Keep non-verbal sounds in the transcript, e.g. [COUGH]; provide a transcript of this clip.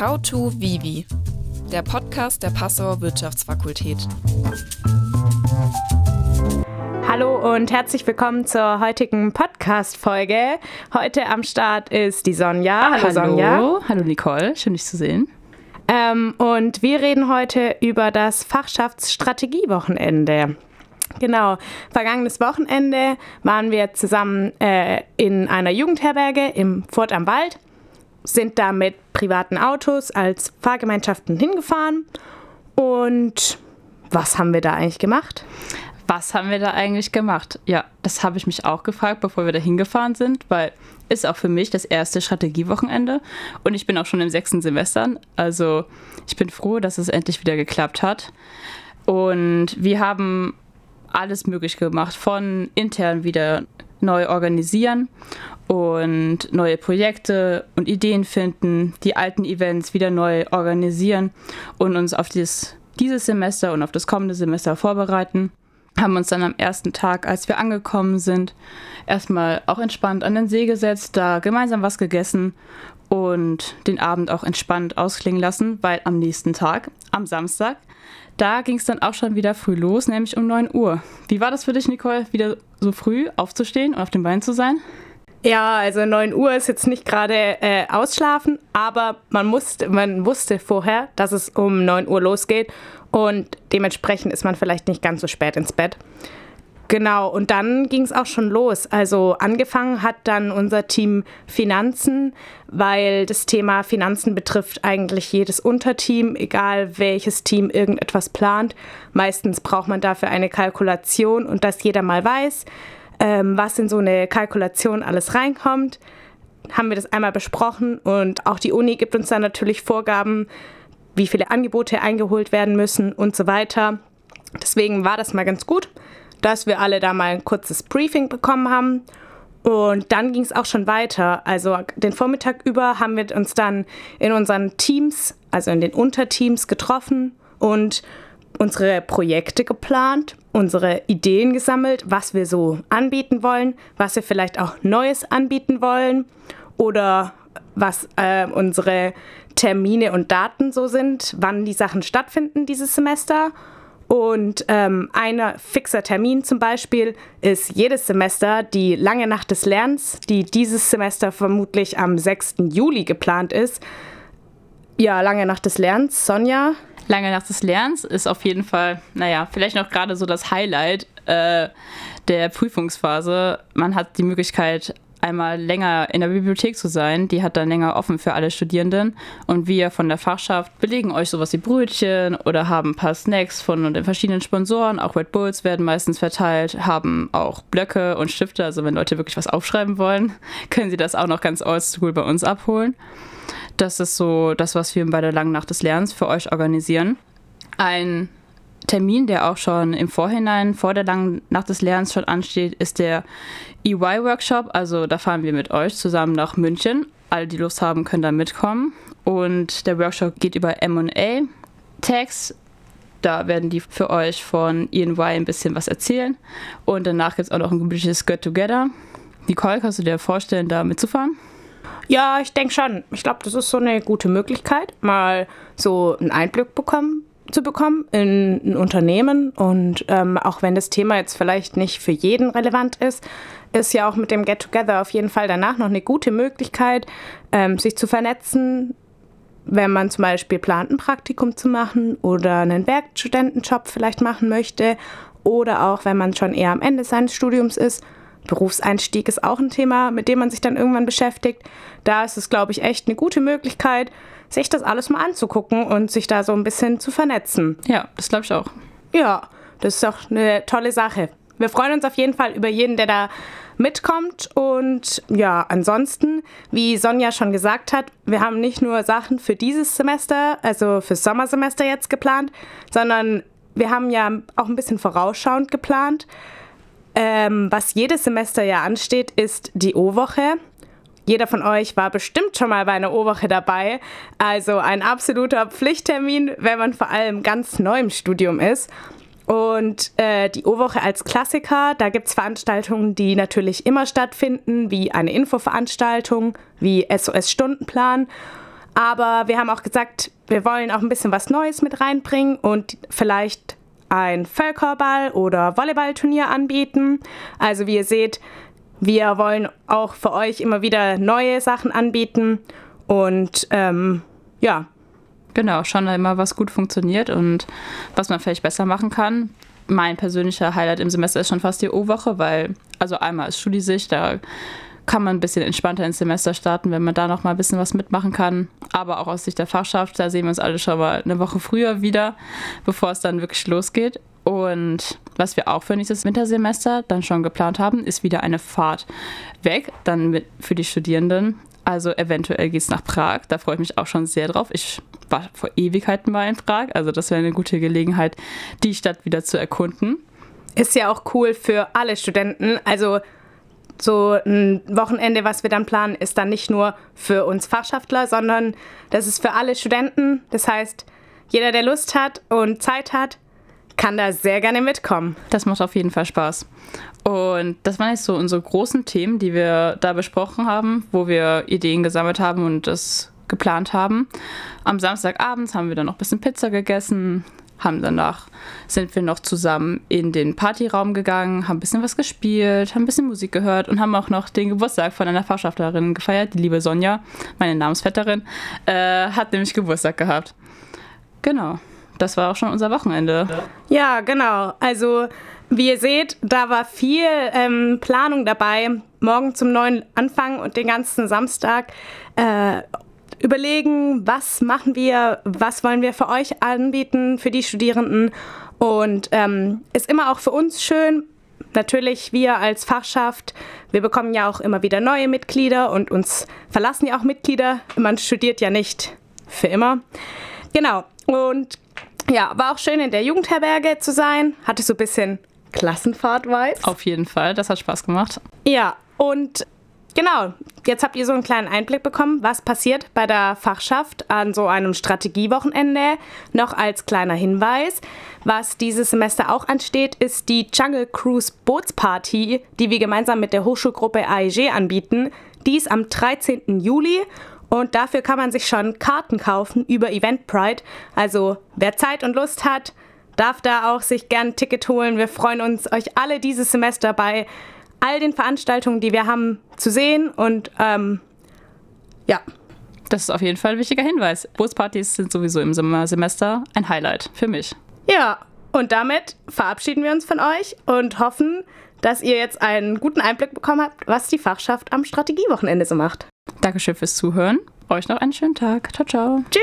How to Vivi, der Podcast der Passauer Wirtschaftsfakultät. Hallo und herzlich willkommen zur heutigen Podcast-Folge. Heute am Start ist die Sonja. Hallo, Hallo Sonja. Hallo Nicole, schön dich zu sehen. Ähm, und wir reden heute über das Fachschaftsstrategiewochenende. Genau, vergangenes Wochenende waren wir zusammen äh, in einer Jugendherberge im Furt am Wald, sind da mit privaten Autos als Fahrgemeinschaften hingefahren. Und was haben wir da eigentlich gemacht? Was haben wir da eigentlich gemacht? Ja, das habe ich mich auch gefragt, bevor wir da hingefahren sind, weil ist auch für mich das erste Strategiewochenende und ich bin auch schon im sechsten Semester. Also ich bin froh, dass es endlich wieder geklappt hat. Und wir haben alles möglich gemacht, von intern wieder neu organisieren und neue Projekte und Ideen finden, die alten Events wieder neu organisieren und uns auf dieses, dieses Semester und auf das kommende Semester vorbereiten. Haben uns dann am ersten Tag, als wir angekommen sind, erstmal auch entspannt an den See gesetzt, da gemeinsam was gegessen und den Abend auch entspannt ausklingen lassen, weil am nächsten Tag, am Samstag, da ging es dann auch schon wieder früh los, nämlich um 9 Uhr. Wie war das für dich, Nicole, wieder so früh aufzustehen und auf dem Bein zu sein? Ja, also 9 Uhr ist jetzt nicht gerade äh, ausschlafen, aber man, musste, man wusste vorher, dass es um 9 Uhr losgeht und dementsprechend ist man vielleicht nicht ganz so spät ins Bett. Genau, und dann ging es auch schon los. Also angefangen hat dann unser Team Finanzen, weil das Thema Finanzen betrifft eigentlich jedes Unterteam, egal welches Team irgendetwas plant. Meistens braucht man dafür eine Kalkulation und dass jeder mal weiß, ähm, was in so eine Kalkulation alles reinkommt. Haben wir das einmal besprochen und auch die Uni gibt uns dann natürlich Vorgaben, wie viele Angebote eingeholt werden müssen und so weiter. Deswegen war das mal ganz gut dass wir alle da mal ein kurzes Briefing bekommen haben. Und dann ging es auch schon weiter. Also den Vormittag über haben wir uns dann in unseren Teams, also in den Unterteams getroffen und unsere Projekte geplant, unsere Ideen gesammelt, was wir so anbieten wollen, was wir vielleicht auch Neues anbieten wollen oder was äh, unsere Termine und Daten so sind, wann die Sachen stattfinden dieses Semester und ähm, ein fixer Termin zum Beispiel ist jedes Semester die lange Nacht des Lernens, die dieses Semester vermutlich am 6. Juli geplant ist. Ja, lange Nacht des Lernens, Sonja. Lange Nacht des Lernens ist auf jeden Fall, naja, vielleicht noch gerade so das Highlight äh, der Prüfungsphase. Man hat die Möglichkeit, einmal länger in der Bibliothek zu sein. Die hat dann länger offen für alle Studierenden. Und wir von der Fachschaft belegen euch sowas wie Brötchen oder haben ein paar Snacks von den verschiedenen Sponsoren. Auch Red Bulls werden meistens verteilt, haben auch Blöcke und Stifte. Also wenn Leute wirklich was aufschreiben wollen, [LAUGHS] können sie das auch noch ganz oldschool bei uns abholen. Das ist so das, was wir bei der langen Nacht des Lernens für euch organisieren. Ein Termin, der auch schon im Vorhinein vor der langen Nacht des Lernens schon ansteht, ist der EY-Workshop. Also da fahren wir mit euch zusammen nach München. Alle, die Lust haben, können da mitkommen. Und der Workshop geht über MA-Tags. Da werden die für euch von EY ein bisschen was erzählen. Und danach gibt es auch noch ein gemütliches Get-Together. Nicole, kannst du dir vorstellen, da mitzufahren? Ja, ich denke schon. Ich glaube, das ist so eine gute Möglichkeit, mal so einen Einblick bekommen, zu bekommen in ein Unternehmen. Und ähm, auch wenn das Thema jetzt vielleicht nicht für jeden relevant ist, ist ja auch mit dem Get Together auf jeden Fall danach noch eine gute Möglichkeit, ähm, sich zu vernetzen, wenn man zum Beispiel plant, ein Praktikum zu machen oder einen Werkstudentenjob vielleicht machen möchte oder auch wenn man schon eher am Ende seines Studiums ist. Berufseinstieg ist auch ein Thema, mit dem man sich dann irgendwann beschäftigt. Da ist es, glaube ich, echt eine gute Möglichkeit, sich das alles mal anzugucken und sich da so ein bisschen zu vernetzen. Ja, das glaube ich auch. Ja, das ist doch eine tolle Sache. Wir freuen uns auf jeden Fall über jeden, der da mitkommt. Und ja, ansonsten, wie Sonja schon gesagt hat, wir haben nicht nur Sachen für dieses Semester, also fürs Sommersemester jetzt geplant, sondern wir haben ja auch ein bisschen vorausschauend geplant. Ähm, was jedes Semester ja ansteht, ist die O-Woche. Jeder von euch war bestimmt schon mal bei einer O-Woche dabei. Also ein absoluter Pflichttermin, wenn man vor allem ganz neu im Studium ist. Und äh, die O-Woche als Klassiker, da gibt es Veranstaltungen, die natürlich immer stattfinden, wie eine Infoveranstaltung, wie SOS-Stundenplan. Aber wir haben auch gesagt, wir wollen auch ein bisschen was Neues mit reinbringen und vielleicht ein Völkerball oder Volleyballturnier anbieten. Also wie ihr seht, wir wollen auch für euch immer wieder neue Sachen anbieten und ähm, ja. Genau, schauen immer, was gut funktioniert und was man vielleicht besser machen kann. Mein persönlicher Highlight im Semester ist schon fast die O-Woche, weil, also einmal ist Schulisicht, da kann man ein bisschen entspannter ins Semester starten, wenn man da noch mal ein bisschen was mitmachen kann. Aber auch aus Sicht der Fachschaft, da sehen wir uns alle schon mal eine Woche früher wieder, bevor es dann wirklich losgeht. Und was wir auch für nächstes Wintersemester dann schon geplant haben, ist wieder eine Fahrt weg, dann mit, für die Studierenden. Also eventuell geht es nach Prag. Da freue ich mich auch schon sehr drauf. Ich war vor Ewigkeiten mal in Prag. Also das wäre eine gute Gelegenheit, die Stadt wieder zu erkunden. Ist ja auch cool für alle Studenten. Also so ein Wochenende, was wir dann planen, ist dann nicht nur für uns Fachschaftler, sondern das ist für alle Studenten. Das heißt, jeder, der Lust hat und Zeit hat, kann da sehr gerne mitkommen. Das macht auf jeden Fall Spaß. Und das waren jetzt so unsere großen Themen, die wir da besprochen haben, wo wir Ideen gesammelt haben und das geplant haben. Am Samstagabend haben wir dann noch ein bisschen Pizza gegessen, haben danach sind wir noch zusammen in den Partyraum gegangen, haben ein bisschen was gespielt, haben ein bisschen Musik gehört und haben auch noch den Geburtstag von einer Fachschaftlerin gefeiert. Die liebe Sonja, meine Namensvetterin, äh, hat nämlich Geburtstag gehabt. Genau, das war auch schon unser Wochenende. Ja, genau. Also wie ihr seht, da war viel ähm, Planung dabei. Morgen zum neuen Anfang und den ganzen Samstag. Äh, überlegen, was machen wir, was wollen wir für euch anbieten, für die Studierenden. Und ähm, ist immer auch für uns schön, natürlich wir als Fachschaft, wir bekommen ja auch immer wieder neue Mitglieder und uns verlassen ja auch Mitglieder. Man studiert ja nicht für immer. Genau. Und ja, war auch schön in der Jugendherberge zu sein. Hatte so ein bisschen Klassenfahrt-Vibes. Auf jeden Fall, das hat Spaß gemacht. Ja, und Genau, jetzt habt ihr so einen kleinen Einblick bekommen, was passiert bei der Fachschaft an so einem Strategiewochenende. Noch als kleiner Hinweis, was dieses Semester auch ansteht, ist die Jungle Cruise Bootsparty, die wir gemeinsam mit der Hochschulgruppe AEG anbieten. Die ist am 13. Juli und dafür kann man sich schon Karten kaufen über Eventbrite. Also wer Zeit und Lust hat, darf da auch sich gern ein Ticket holen. Wir freuen uns, euch alle dieses Semester bei all den Veranstaltungen, die wir haben, zu sehen. Und ähm, ja. Das ist auf jeden Fall ein wichtiger Hinweis. Bootspartys sind sowieso im Semester ein Highlight für mich. Ja, und damit verabschieden wir uns von euch und hoffen, dass ihr jetzt einen guten Einblick bekommen habt, was die Fachschaft am Strategiewochenende so macht. Dankeschön fürs Zuhören. Euch noch einen schönen Tag. Ciao, ciao. Tschüss.